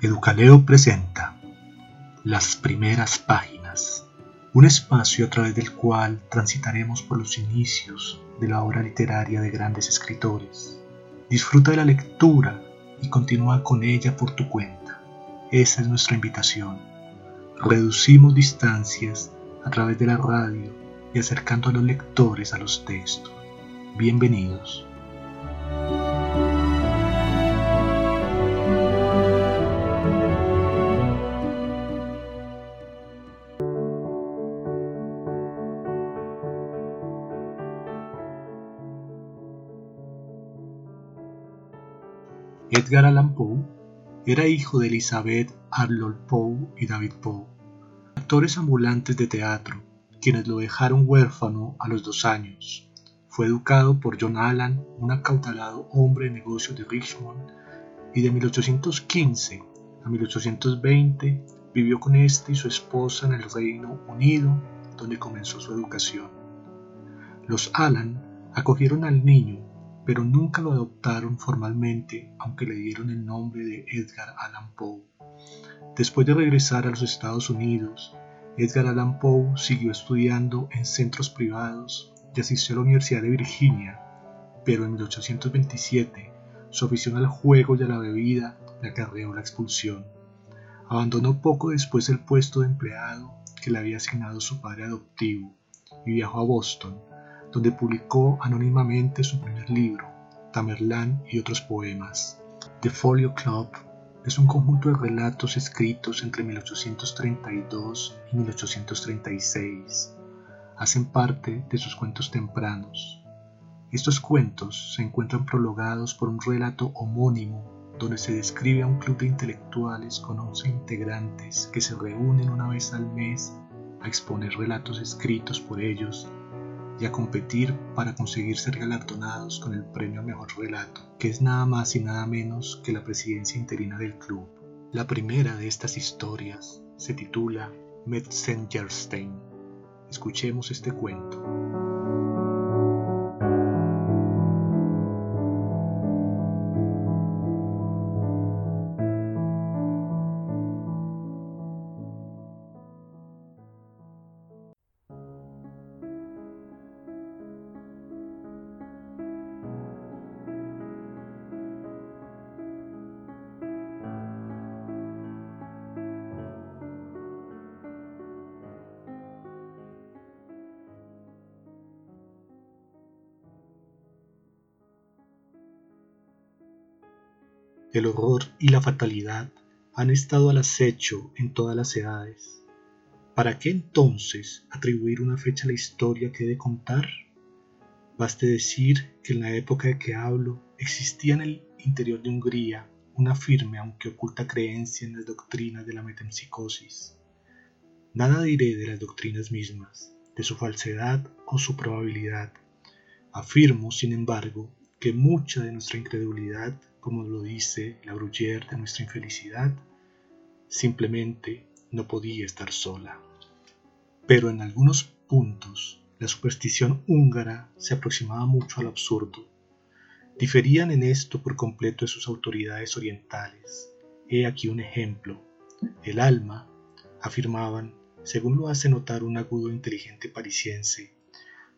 Educaleo presenta Las primeras páginas, un espacio a través del cual transitaremos por los inicios de la obra literaria de grandes escritores. Disfruta de la lectura y continúa con ella por tu cuenta. Esa es nuestra invitación. Reducimos distancias a través de la radio y acercando a los lectores a los textos. Bienvenidos. Edgar Allan Poe era hijo de Elizabeth Arnold Poe y David Poe, actores ambulantes de teatro, quienes lo dejaron huérfano a los dos años. Fue educado por John Allan, un acautalado hombre de negocios de Richmond, y de 1815 a 1820 vivió con este y su esposa en el Reino Unido, donde comenzó su educación. Los Allan acogieron al niño pero nunca lo adoptaron formalmente, aunque le dieron el nombre de Edgar Allan Poe. Después de regresar a los Estados Unidos, Edgar Allan Poe siguió estudiando en centros privados y asistió a la Universidad de Virginia, pero en 1827 su afición al juego y a la bebida le acarreó la expulsión. Abandonó poco después el puesto de empleado que le había asignado su padre adoptivo y viajó a Boston, donde publicó anónimamente su primer libro, Tamerlán y otros poemas. The Folio Club es un conjunto de relatos escritos entre 1832 y 1836. Hacen parte de sus cuentos tempranos. Estos cuentos se encuentran prologados por un relato homónimo donde se describe a un club de intelectuales con 11 integrantes que se reúnen una vez al mes a exponer relatos escritos por ellos y a competir para conseguir ser galardonados con el premio Mejor Relato, que es nada más y nada menos que la presidencia interina del club. La primera de estas historias se titula Metzengerstein. Escuchemos este cuento. El horror y la fatalidad han estado al acecho en todas las edades. ¿Para qué entonces atribuir una fecha a la historia que he de contar? Baste decir que en la época de que hablo existía en el interior de Hungría una firme aunque oculta creencia en las doctrinas de la metempsicosis. Nada diré de las doctrinas mismas, de su falsedad o su probabilidad. Afirmo, sin embargo, que mucha de nuestra incredulidad como lo dice la Bruyère de nuestra infelicidad, simplemente no podía estar sola. Pero en algunos puntos la superstición húngara se aproximaba mucho al absurdo. Diferían en esto por completo de sus autoridades orientales. He aquí un ejemplo. El alma, afirmaban, según lo hace notar un agudo e inteligente parisiense,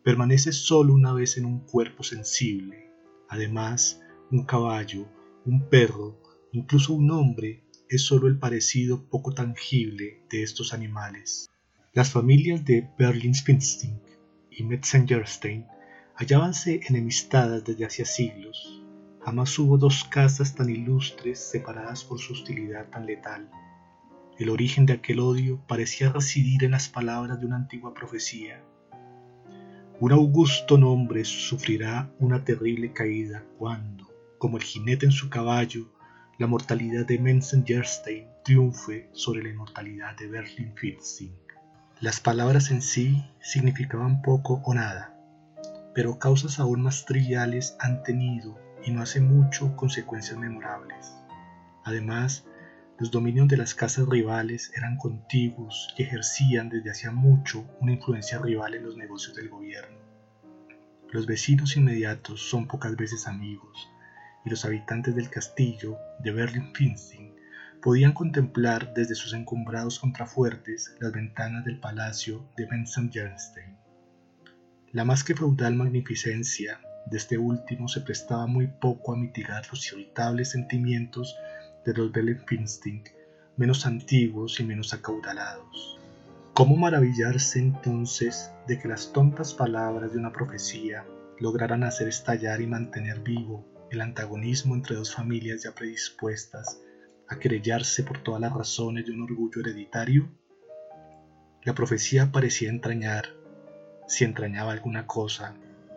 permanece solo una vez en un cuerpo sensible. Además, un caballo un perro, incluso un hombre, es sólo el parecido poco tangible de estos animales. Las familias de Berlin-Spinstein y Metzengerstein hallábanse enemistadas desde hacía siglos. Jamás hubo dos casas tan ilustres separadas por su hostilidad tan letal. El origen de aquel odio parecía residir en las palabras de una antigua profecía. Un augusto nombre sufrirá una terrible caída cuando, como el jinete en su caballo, la mortalidad de Menzengerstein triunfe sobre la inmortalidad de Berlin Fitzing. Las palabras en sí significaban poco o nada, pero causas aún más triviales han tenido y no hace mucho consecuencias memorables. Además, los dominios de las casas rivales eran contiguos y ejercían desde hacía mucho una influencia rival en los negocios del gobierno. Los vecinos inmediatos son pocas veces amigos, y los habitantes del castillo de Berlin-Finzing podían contemplar desde sus encumbrados contrafuertes las ventanas del palacio de Benson-Jernstein. La más que feudal magnificencia de este último se prestaba muy poco a mitigar los irritables sentimientos de los Bellenfinsting, menos antiguos y menos acaudalados. ¿Cómo maravillarse entonces de que las tontas palabras de una profecía lograran hacer estallar y mantener vivo el antagonismo entre dos familias ya predispuestas a querellarse por todas las razones de un orgullo hereditario? La profecía parecía entrañar, si entrañaba alguna cosa,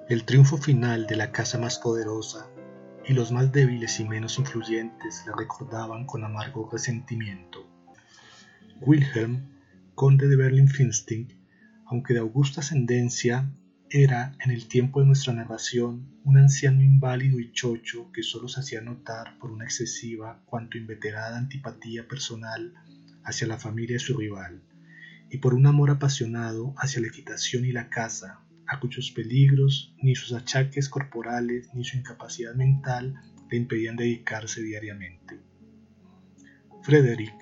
el triunfo final de la casa más poderosa, y los más débiles y menos influyentes la recordaban con amargo resentimiento. Wilhelm, conde de Berlin-Finsting, aunque de augusta ascendencia, era, en el tiempo de nuestra narración, un anciano inválido y chocho que solo se hacía notar por una excesiva cuanto inveterada antipatía personal hacia la familia de su rival, y por un amor apasionado hacia la equitación y la caza, a cuyos peligros ni sus achaques corporales ni su incapacidad mental le impedían dedicarse diariamente. Frederick,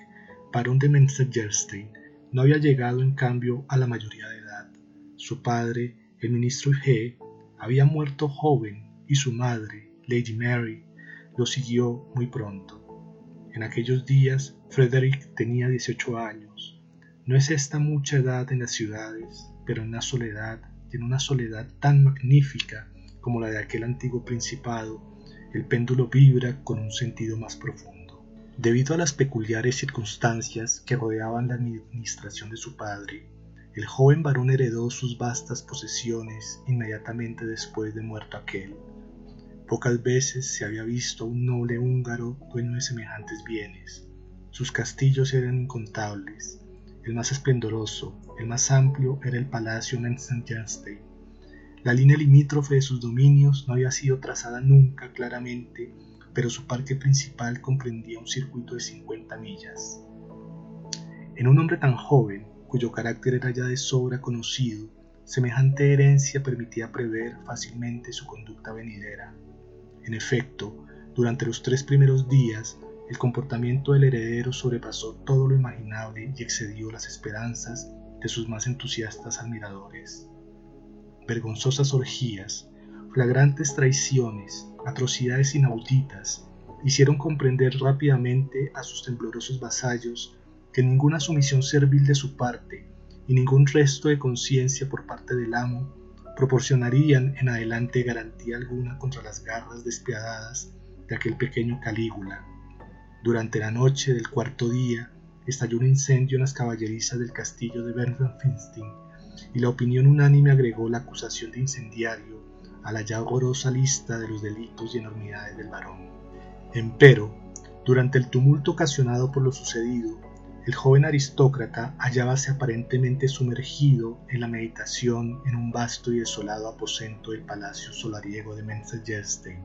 barón de Menster-Jerstein, no había llegado en cambio a la mayoría de edad. Su padre, el ministro G había muerto joven y su madre, Lady Mary, lo siguió muy pronto. En aquellos días, Frederick tenía 18 años. No es esta mucha edad en las ciudades, pero en la soledad, en una soledad tan magnífica como la de aquel antiguo principado, el péndulo vibra con un sentido más profundo. Debido a las peculiares circunstancias que rodeaban la administración de su padre, el joven varón heredó sus vastas posesiones inmediatamente después de muerto aquel. Pocas veces se había visto a un noble húngaro dueño de semejantes bienes. Sus castillos eran incontables. El más esplendoroso, el más amplio era el palacio en Jernstein. La línea limítrofe de sus dominios no había sido trazada nunca claramente, pero su parque principal comprendía un circuito de 50 millas. En un hombre tan joven, cuyo carácter era ya de sobra conocido, semejante herencia permitía prever fácilmente su conducta venidera. En efecto, durante los tres primeros días, el comportamiento del heredero sobrepasó todo lo imaginable y excedió las esperanzas de sus más entusiastas admiradores. Vergonzosas orgías, flagrantes traiciones, atrocidades inauditas, hicieron comprender rápidamente a sus temblorosos vasallos que ninguna sumisión servil de su parte y ningún resto de conciencia por parte del amo proporcionarían en adelante garantía alguna contra las garras despiadadas de aquel pequeño Calígula. Durante la noche del cuarto día estalló un incendio en las caballerizas del castillo de Bernstein y la opinión unánime agregó la acusación de incendiario a la ya horrorosa lista de los delitos y enormidades del varón. Empero, durante el tumulto ocasionado por lo sucedido, el joven aristócrata hallábase aparentemente sumergido en la meditación en un vasto y desolado aposento del palacio solariego de Menzelgerstein.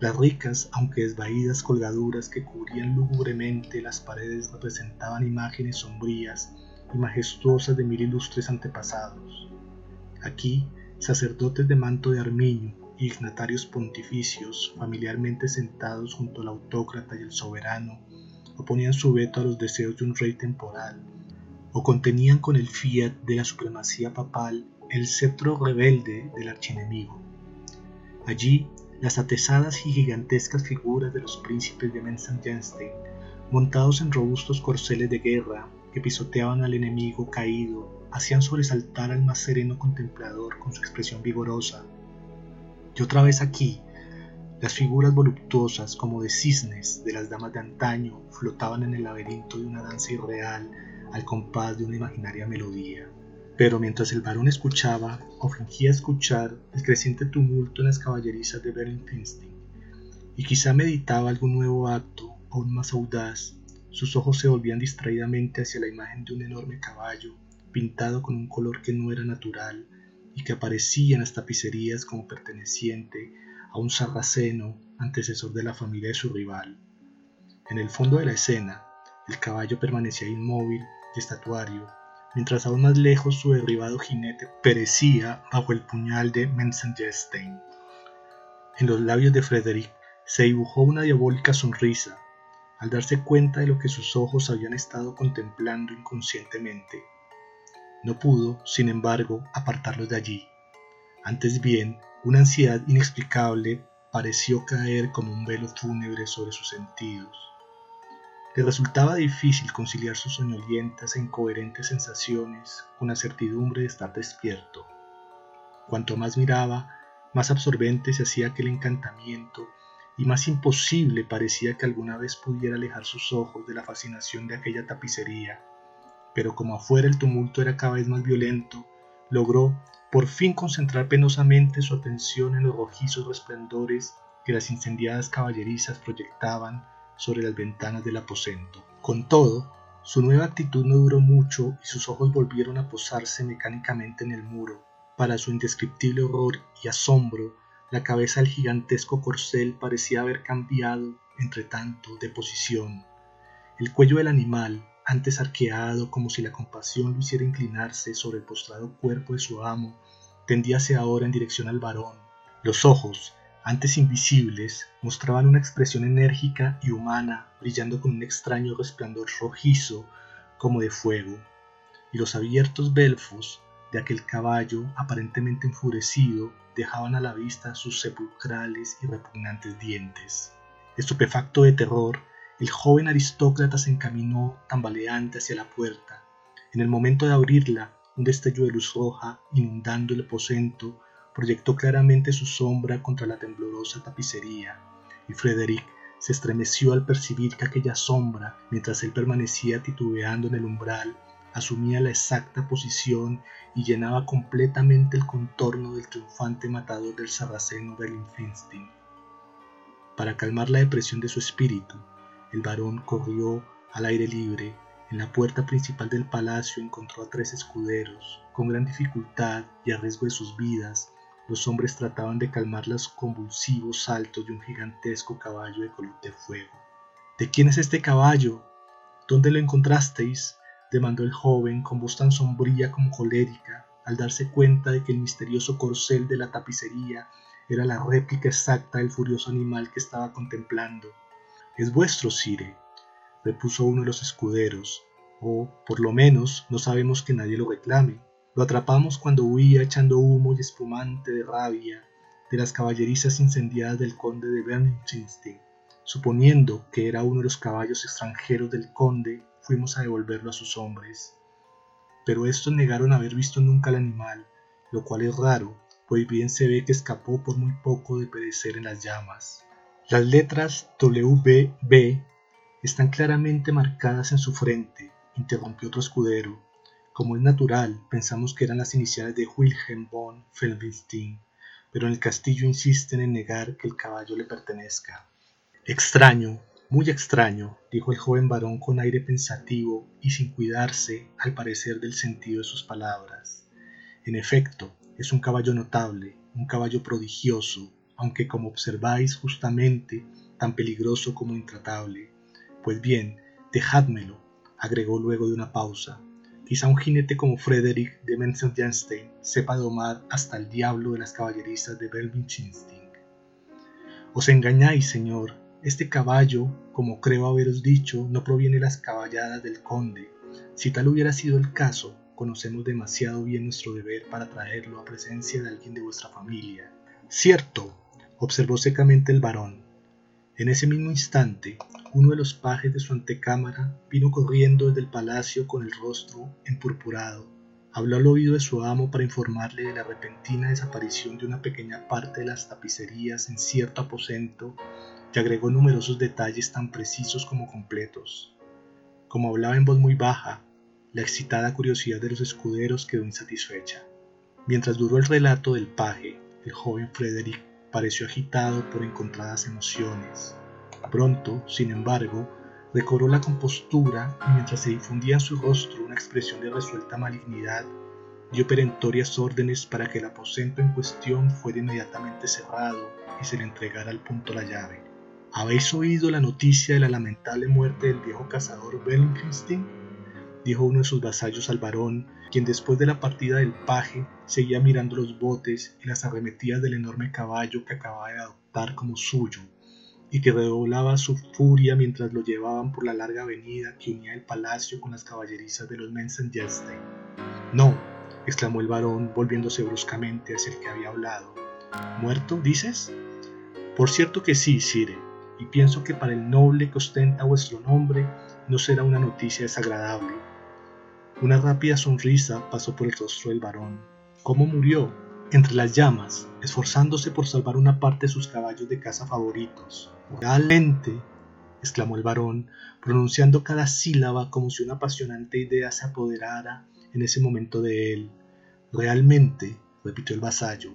Las ricas, aunque desvaídas colgaduras que cubrían lúgubremente las paredes representaban imágenes sombrías y majestuosas de mil ilustres antepasados. Aquí, sacerdotes de manto de armiño y dignatarios pontificios, familiarmente sentados junto al autócrata y el soberano, oponían su veto a los deseos de un rey temporal, o contenían con el fiat de la supremacía papal el cetro rebelde del archienemigo. Allí, las atesadas y gigantescas figuras de los príncipes de Mensenjenstein, montados en robustos corceles de guerra que pisoteaban al enemigo caído, hacían sobresaltar al más sereno contemplador con su expresión vigorosa. Y otra vez aquí, las figuras voluptuosas como de cisnes de las damas de antaño flotaban en el laberinto de una danza irreal al compás de una imaginaria melodía. Pero mientras el varón escuchaba o fingía escuchar el creciente tumulto en las caballerizas de Berlin-Finsting, y quizá meditaba algún nuevo acto aún más audaz, sus ojos se volvían distraídamente hacia la imagen de un enorme caballo pintado con un color que no era natural y que aparecía en las tapicerías como perteneciente a un sarraceno antecesor de la familia de su rival. En el fondo de la escena, el caballo permanecía inmóvil y estatuario, mientras aún más lejos su derribado jinete perecía bajo el puñal de En los labios de Frederick se dibujó una diabólica sonrisa, al darse cuenta de lo que sus ojos habían estado contemplando inconscientemente. No pudo, sin embargo, apartarlos de allí. Antes bien, una ansiedad inexplicable pareció caer como un velo fúnebre sobre sus sentidos. Le resultaba difícil conciliar sus soñolientas e incoherentes sensaciones con la certidumbre de estar despierto. Cuanto más miraba, más absorbente se hacía aquel encantamiento y más imposible parecía que alguna vez pudiera alejar sus ojos de la fascinación de aquella tapicería. Pero como afuera el tumulto era cada vez más violento, logró por fin concentrar penosamente su atención en los rojizos resplendores que las incendiadas caballerizas proyectaban sobre las ventanas del aposento. Con todo, su nueva actitud no duró mucho y sus ojos volvieron a posarse mecánicamente en el muro. Para su indescriptible horror y asombro, la cabeza del gigantesco corcel parecía haber cambiado, entre tanto, de posición. El cuello del animal, antes arqueado como si la compasión lo hiciera inclinarse sobre el postrado cuerpo de su amo, tendíase ahora en dirección al varón. Los ojos, antes invisibles, mostraban una expresión enérgica y humana, brillando con un extraño resplandor rojizo como de fuego, y los abiertos belfos de aquel caballo, aparentemente enfurecido, dejaban a la vista sus sepulcrales y repugnantes dientes. Estupefacto de terror, el joven aristócrata se encaminó tambaleante hacia la puerta. En el momento de abrirla, un destello de luz roja, inundando el aposento, proyectó claramente su sombra contra la temblorosa tapicería, y Frederick se estremeció al percibir que aquella sombra, mientras él permanecía titubeando en el umbral, asumía la exacta posición y llenaba completamente el contorno del triunfante matador del sarraceno Berlinfinstein. Para calmar la depresión de su espíritu, el varón corrió al aire libre en la puerta principal del palacio encontró a tres escuderos. Con gran dificultad y a riesgo de sus vidas, los hombres trataban de calmar los convulsivos saltos de un gigantesco caballo de color de fuego. ¿De quién es este caballo? ¿Dónde lo encontrasteis? demandó el joven con voz tan sombría como colérica, al darse cuenta de que el misterioso corcel de la tapicería era la réplica exacta del furioso animal que estaba contemplando. Es vuestro, sire, repuso uno de los escuderos, o, por lo menos, no sabemos que nadie lo reclame. Lo atrapamos cuando huía echando humo y espumante de rabia de las caballerizas incendiadas del conde de Bernchinstein. Suponiendo que era uno de los caballos extranjeros del conde, fuimos a devolverlo a sus hombres. Pero estos negaron haber visto nunca al animal, lo cual es raro, pues bien se ve que escapó por muy poco de perecer en las llamas. Las letras WB están claramente marcadas en su frente, interrumpió otro escudero. Como es natural, pensamos que eran las iniciales de Wilhelm von Feldenstein, pero en el castillo insisten en negar que el caballo le pertenezca. Extraño, muy extraño, dijo el joven varón con aire pensativo y sin cuidarse, al parecer, del sentido de sus palabras. En efecto, es un caballo notable, un caballo prodigioso, aunque como observáis justamente, tan peligroso como intratable. Pues bien, dejádmelo, agregó luego de una pausa. Quizá un jinete como Frederick de Menzelgenstein sepa domar hasta el diablo de las caballerizas de Belvinchinstein. Os engañáis, señor. Este caballo, como creo haberos dicho, no proviene de las caballadas del conde. Si tal hubiera sido el caso, conocemos demasiado bien nuestro deber para traerlo a presencia de alguien de vuestra familia. Cierto, observó secamente el varón. En ese mismo instante, uno de los pajes de su antecámara vino corriendo desde el palacio con el rostro empurpurado. Habló al oído de su amo para informarle de la repentina desaparición de una pequeña parte de las tapicerías en cierto aposento y agregó numerosos detalles tan precisos como completos. Como hablaba en voz muy baja, la excitada curiosidad de los escuderos quedó insatisfecha. Mientras duró el relato del paje, el joven Frederick pareció agitado por encontradas emociones. Pronto, sin embargo, recobró la compostura y mientras se difundía en su rostro una expresión de resuelta malignidad, dio perentorias órdenes para que el aposento en cuestión fuera inmediatamente cerrado y se le entregara al punto la llave. ¿Habéis oído la noticia de la lamentable muerte del viejo cazador Bellingham? dijo uno de sus vasallos al varón, quien después de la partida del paje seguía mirando los botes y las arremetidas del enorme caballo que acababa de adoptar como suyo y que redoblaba su furia mientras lo llevaban por la larga avenida que unía el palacio con las caballerizas de los Mensenjeste. No, exclamó el varón volviéndose bruscamente hacia el que había hablado. ¿Muerto, dices? Por cierto que sí, sire, y pienso que para el noble que ostenta vuestro nombre no será una noticia desagradable. Una rápida sonrisa pasó por el rostro del varón. ¿Cómo murió? Entre las llamas, esforzándose por salvar una parte de sus caballos de caza favoritos. Realmente, exclamó el varón, pronunciando cada sílaba como si una apasionante idea se apoderara en ese momento de él. Realmente, repitió el vasallo.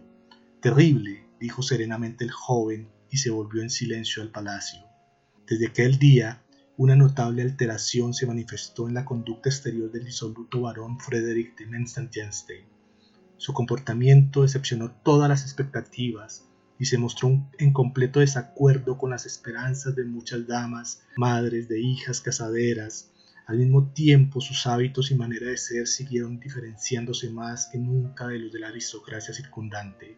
Terrible, dijo serenamente el joven y se volvió en silencio al palacio. Desde aquel día, una notable alteración se manifestó en la conducta exterior del disoluto varón Frederick de Menstenstein. Su comportamiento decepcionó todas las expectativas y se mostró en completo desacuerdo con las esperanzas de muchas damas, madres de hijas casaderas. Al mismo tiempo, sus hábitos y manera de ser siguieron diferenciándose más que nunca de los de la aristocracia circundante.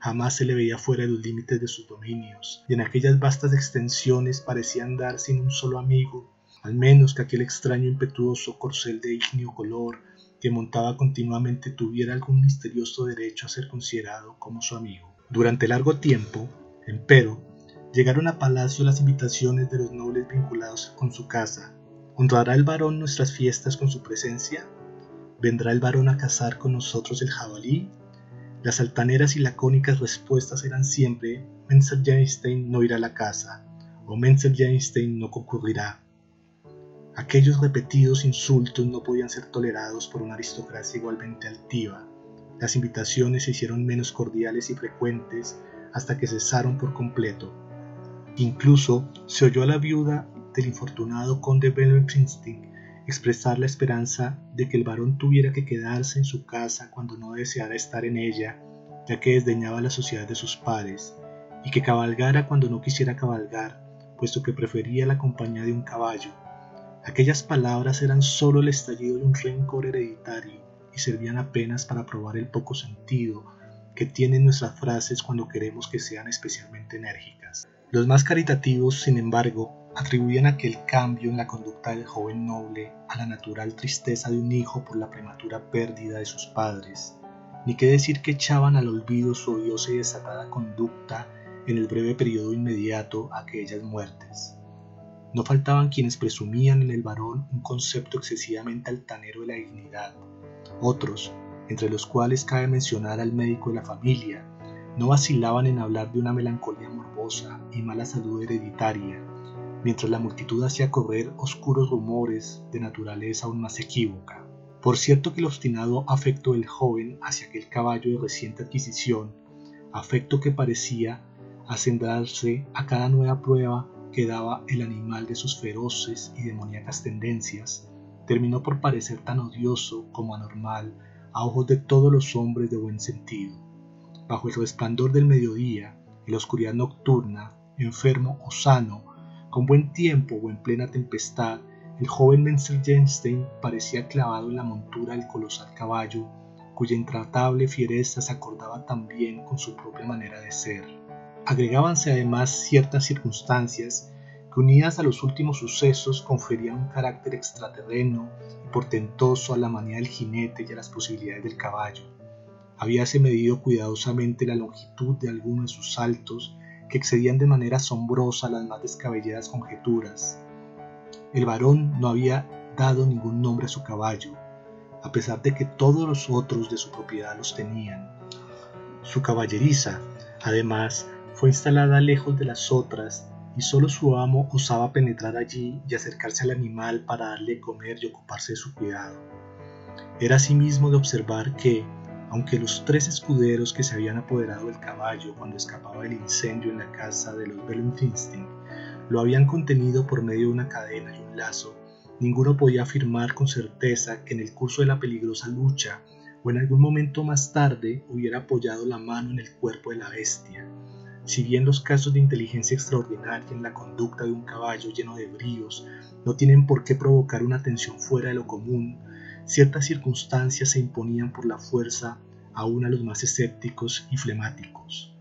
Jamás se le veía fuera de los límites de sus dominios, y en aquellas vastas extensiones parecía andar sin un solo amigo, al menos que aquel extraño impetuoso corcel de ignio color que montaba continuamente tuviera algún misterioso derecho a ser considerado como su amigo. Durante largo tiempo, empero, llegaron a palacio las invitaciones de los nobles vinculados con su casa. ¿Honrará el varón nuestras fiestas con su presencia? ¿Vendrá el varón a cazar con nosotros el jabalí? Las altaneras y lacónicas respuestas eran siempre Menzel no irá a la casa o Menzel no concurrirá. Aquellos repetidos insultos no podían ser tolerados por una aristocracia igualmente altiva. Las invitaciones se hicieron menos cordiales y frecuentes hasta que cesaron por completo. Incluso se oyó a la viuda del infortunado conde Princeton expresar la esperanza de que el varón tuviera que quedarse en su casa cuando no deseara estar en ella, ya que desdeñaba la sociedad de sus pares, y que cabalgara cuando no quisiera cabalgar, puesto que prefería la compañía de un caballo. Aquellas palabras eran sólo el estallido de un rencor hereditario y servían apenas para probar el poco sentido que tienen nuestras frases cuando queremos que sean especialmente enérgicas. Los más caritativos, sin embargo, atribuían aquel cambio en la conducta del joven noble a la natural tristeza de un hijo por la prematura pérdida de sus padres, ni qué decir que echaban al olvido su odiosa y desatada conducta en el breve periodo inmediato a aquellas muertes. No faltaban quienes presumían en el varón un concepto excesivamente altanero de la dignidad, otros, entre los cuales cabe mencionar al médico de la familia, no vacilaban en hablar de una melancolía morbosa y mala salud hereditaria, mientras la multitud hacía correr oscuros rumores de naturaleza aún más equívoca. Por cierto que el obstinado afecto del joven hacia aquel caballo de reciente adquisición, afecto que parecía acendrarse a cada nueva prueba que daba el animal de sus feroces y demoníacas tendencias, terminó por parecer tan odioso como anormal a ojos de todos los hombres de buen sentido. Bajo el resplandor del mediodía, en la oscuridad nocturna, enfermo o sano, con buen tiempo o en plena tempestad, el joven Menzelgenstein parecía clavado en la montura del colosal caballo, cuya intratable fiereza se acordaba también con su propia manera de ser. Agregábanse además ciertas circunstancias que unidas a los últimos sucesos conferían un carácter extraterreno y portentoso a la manía del jinete y a las posibilidades del caballo. Habíase medido cuidadosamente la longitud de algunos de sus saltos que excedían de manera asombrosa las más descabelladas conjeturas. El varón no había dado ningún nombre a su caballo, a pesar de que todos los otros de su propiedad los tenían. Su caballeriza, además, fue instalada lejos de las otras y solo su amo osaba penetrar allí y acercarse al animal para darle comer y ocuparse de su cuidado. Era asimismo de observar que, aunque los tres escuderos que se habían apoderado del caballo cuando escapaba del incendio en la casa de los Bellenfinstein lo habían contenido por medio de una cadena y un lazo, ninguno podía afirmar con certeza que en el curso de la peligrosa lucha o en algún momento más tarde hubiera apoyado la mano en el cuerpo de la bestia. Si bien los casos de inteligencia extraordinaria en la conducta de un caballo lleno de bríos no tienen por qué provocar una tensión fuera de lo común, ciertas circunstancias se imponían por la fuerza aún a los más escépticos y flemáticos.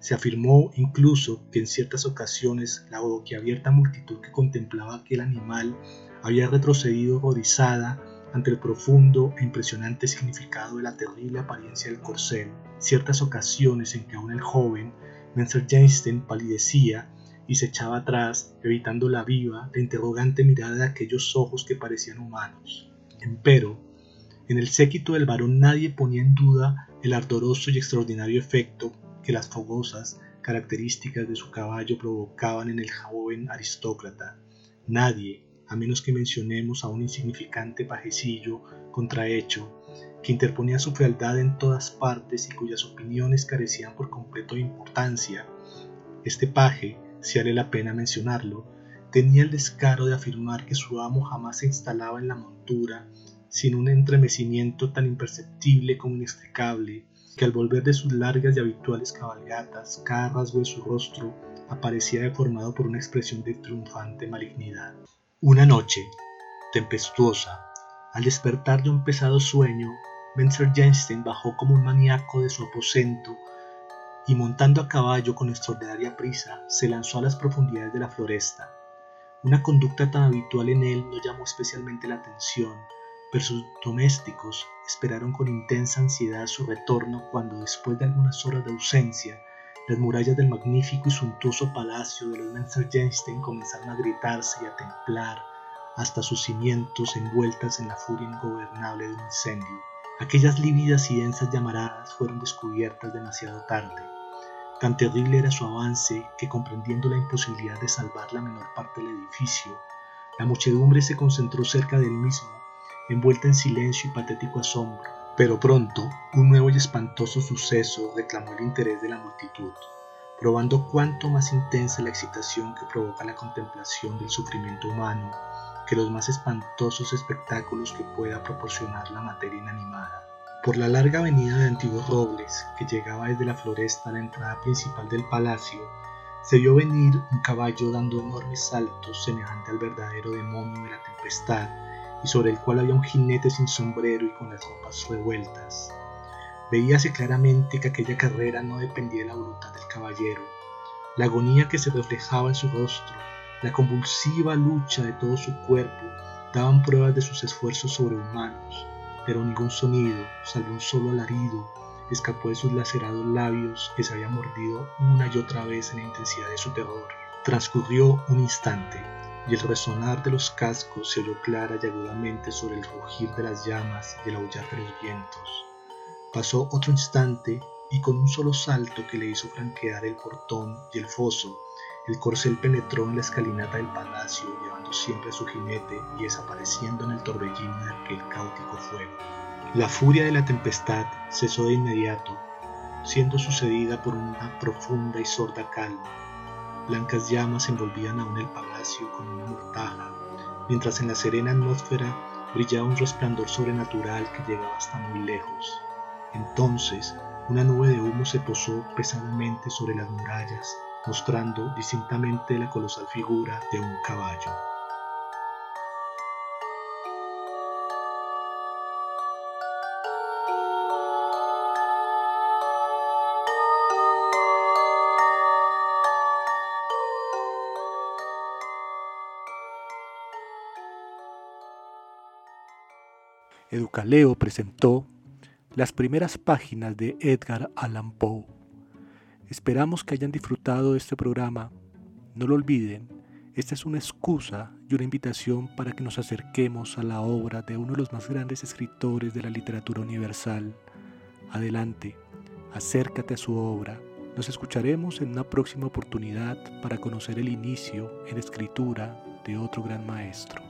Se afirmó incluso que en ciertas ocasiones la boquiabierta multitud que contemplaba aquel animal había retrocedido horrorizada ante el profundo e impresionante significado de la terrible apariencia del corcel, ciertas ocasiones en que aún el joven Menzer Jenstein palidecía y se echaba atrás, evitando la viva, la interrogante mirada de aquellos ojos que parecían humanos. Empero, en el séquito del varón nadie ponía en duda el ardoroso y extraordinario efecto que las fogosas características de su caballo provocaban en el joven aristócrata. Nadie, a menos que mencionemos a un insignificante pajecillo contrahecho, que interponía su fealdad en todas partes y cuyas opiniones carecían por completo de importancia. Este paje, si vale la pena mencionarlo, tenía el descaro de afirmar que su amo jamás se instalaba en la montura sin un entremecimiento tan imperceptible como inextricable, que al volver de sus largas y habituales cabalgatas, cada rasgo de su rostro aparecía deformado por una expresión de triunfante malignidad. Una noche, tempestuosa, al despertar de un pesado sueño, Menzer Jenstein bajó como un maníaco de su aposento y montando a caballo con extraordinaria prisa, se lanzó a las profundidades de la floresta. Una conducta tan habitual en él no llamó especialmente la atención, pero sus domésticos esperaron con intensa ansiedad su retorno cuando después de algunas horas de ausencia, las murallas del magnífico y suntuoso palacio de los Menzer-Jenstein comenzaron a gritarse y a templar hasta sus cimientos envueltas en la furia ingobernable de un incendio. Aquellas lívidas y densas llamaradas fueron descubiertas demasiado tarde. Tan terrible era su avance que comprendiendo la imposibilidad de salvar la menor parte del edificio, la muchedumbre se concentró cerca del mismo envuelta en silencio y patético asombro. Pero pronto, un nuevo y espantoso suceso reclamó el interés de la multitud, probando cuánto más intensa la excitación que provoca la contemplación del sufrimiento humano que los más espantosos espectáculos que pueda proporcionar la materia inanimada. Por la larga avenida de antiguos robles que llegaba desde la floresta a la entrada principal del palacio, se vio venir un caballo dando enormes saltos semejante al verdadero demonio de la tempestad y sobre el cual había un jinete sin sombrero y con las ropas revueltas. Veíase claramente que aquella carrera no dependía de la voluntad del caballero. La agonía que se reflejaba en su rostro, la convulsiva lucha de todo su cuerpo, daban pruebas de sus esfuerzos sobrehumanos, pero ningún sonido, salvo un solo alarido, escapó de sus lacerados labios que se habían mordido una y otra vez en la intensidad de su terror. Transcurrió un instante, y el resonar de los cascos se oyó clara y agudamente sobre el rugir de las llamas y el aullar de los vientos. Pasó otro instante y con un solo salto que le hizo franquear el portón y el foso, el corcel penetró en la escalinata del palacio llevando siempre a su jinete y desapareciendo en el torbellino de aquel caótico fuego. La furia de la tempestad cesó de inmediato, siendo sucedida por una profunda y sorda calma Blancas llamas envolvían aún el palacio como una mortaja, mientras en la serena atmósfera brillaba un resplandor sobrenatural que llegaba hasta muy lejos. Entonces, una nube de humo se posó pesadamente sobre las murallas, mostrando distintamente la colosal figura de un caballo. Educaleo presentó las primeras páginas de Edgar Allan Poe. Esperamos que hayan disfrutado de este programa. No lo olviden, esta es una excusa y una invitación para que nos acerquemos a la obra de uno de los más grandes escritores de la literatura universal. Adelante, acércate a su obra. Nos escucharemos en una próxima oportunidad para conocer el inicio en escritura de otro gran maestro.